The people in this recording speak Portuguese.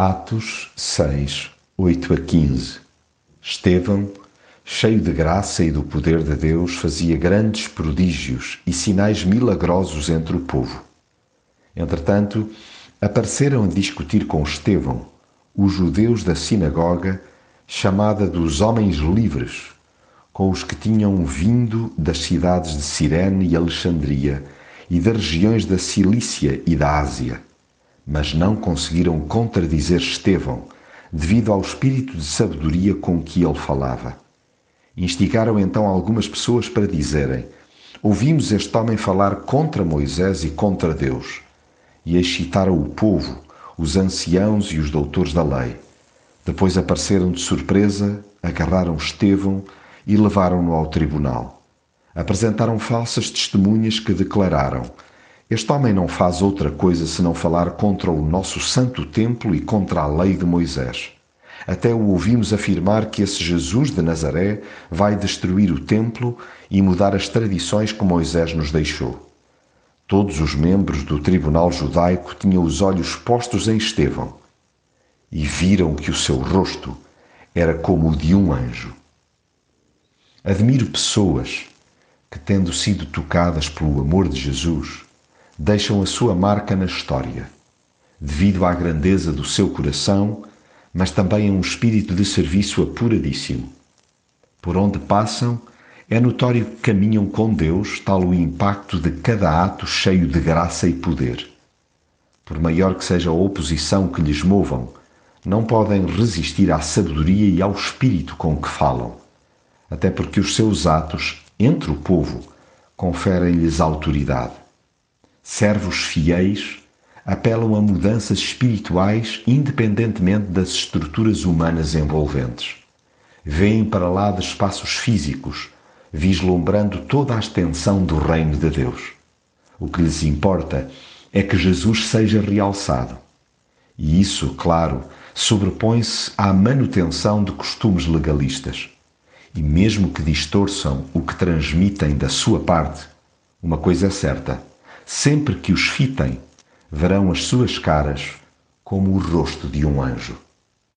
Atos 6, 8 a 15 Estevão, cheio de graça e do poder de Deus, fazia grandes prodígios e sinais milagrosos entre o povo. Entretanto, apareceram a discutir com Estevão os judeus da sinagoga, chamada dos Homens Livres, com os que tinham vindo das cidades de Cirene e Alexandria e das regiões da Cilícia e da Ásia mas não conseguiram contradizer Estevão, devido ao espírito de sabedoria com que ele falava. Instigaram então algumas pessoas para dizerem: Ouvimos este homem falar contra Moisés e contra Deus. E excitaram o povo, os anciãos e os doutores da lei. Depois apareceram de surpresa, agarraram Estevão e levaram-no ao tribunal. Apresentaram falsas testemunhas que declararam: este homem não faz outra coisa senão falar contra o nosso santo templo e contra a lei de Moisés. Até o ouvimos afirmar que esse Jesus de Nazaré vai destruir o templo e mudar as tradições que Moisés nos deixou. Todos os membros do tribunal judaico tinham os olhos postos em Estevão e viram que o seu rosto era como o de um anjo. Admiro pessoas que, tendo sido tocadas pelo amor de Jesus, deixam a sua marca na história, devido à grandeza do seu coração, mas também a um espírito de serviço apuradíssimo. Por onde passam, é notório que caminham com Deus, tal o impacto de cada ato cheio de graça e poder. Por maior que seja a oposição que lhes movam, não podem resistir à sabedoria e ao espírito com que falam, até porque os seus atos, entre o povo, conferem-lhes autoridade servos fiéis apelam a mudanças espirituais independentemente das estruturas humanas envolventes. Vêm para lá de espaços físicos, vislumbrando toda a extensão do reino de Deus. O que lhes importa é que Jesus seja realçado. E isso, claro, sobrepõe-se à manutenção de costumes legalistas. E mesmo que distorçam o que transmitem da sua parte, uma coisa é certa Sempre que os fitem, verão as suas caras como o rosto de um anjo.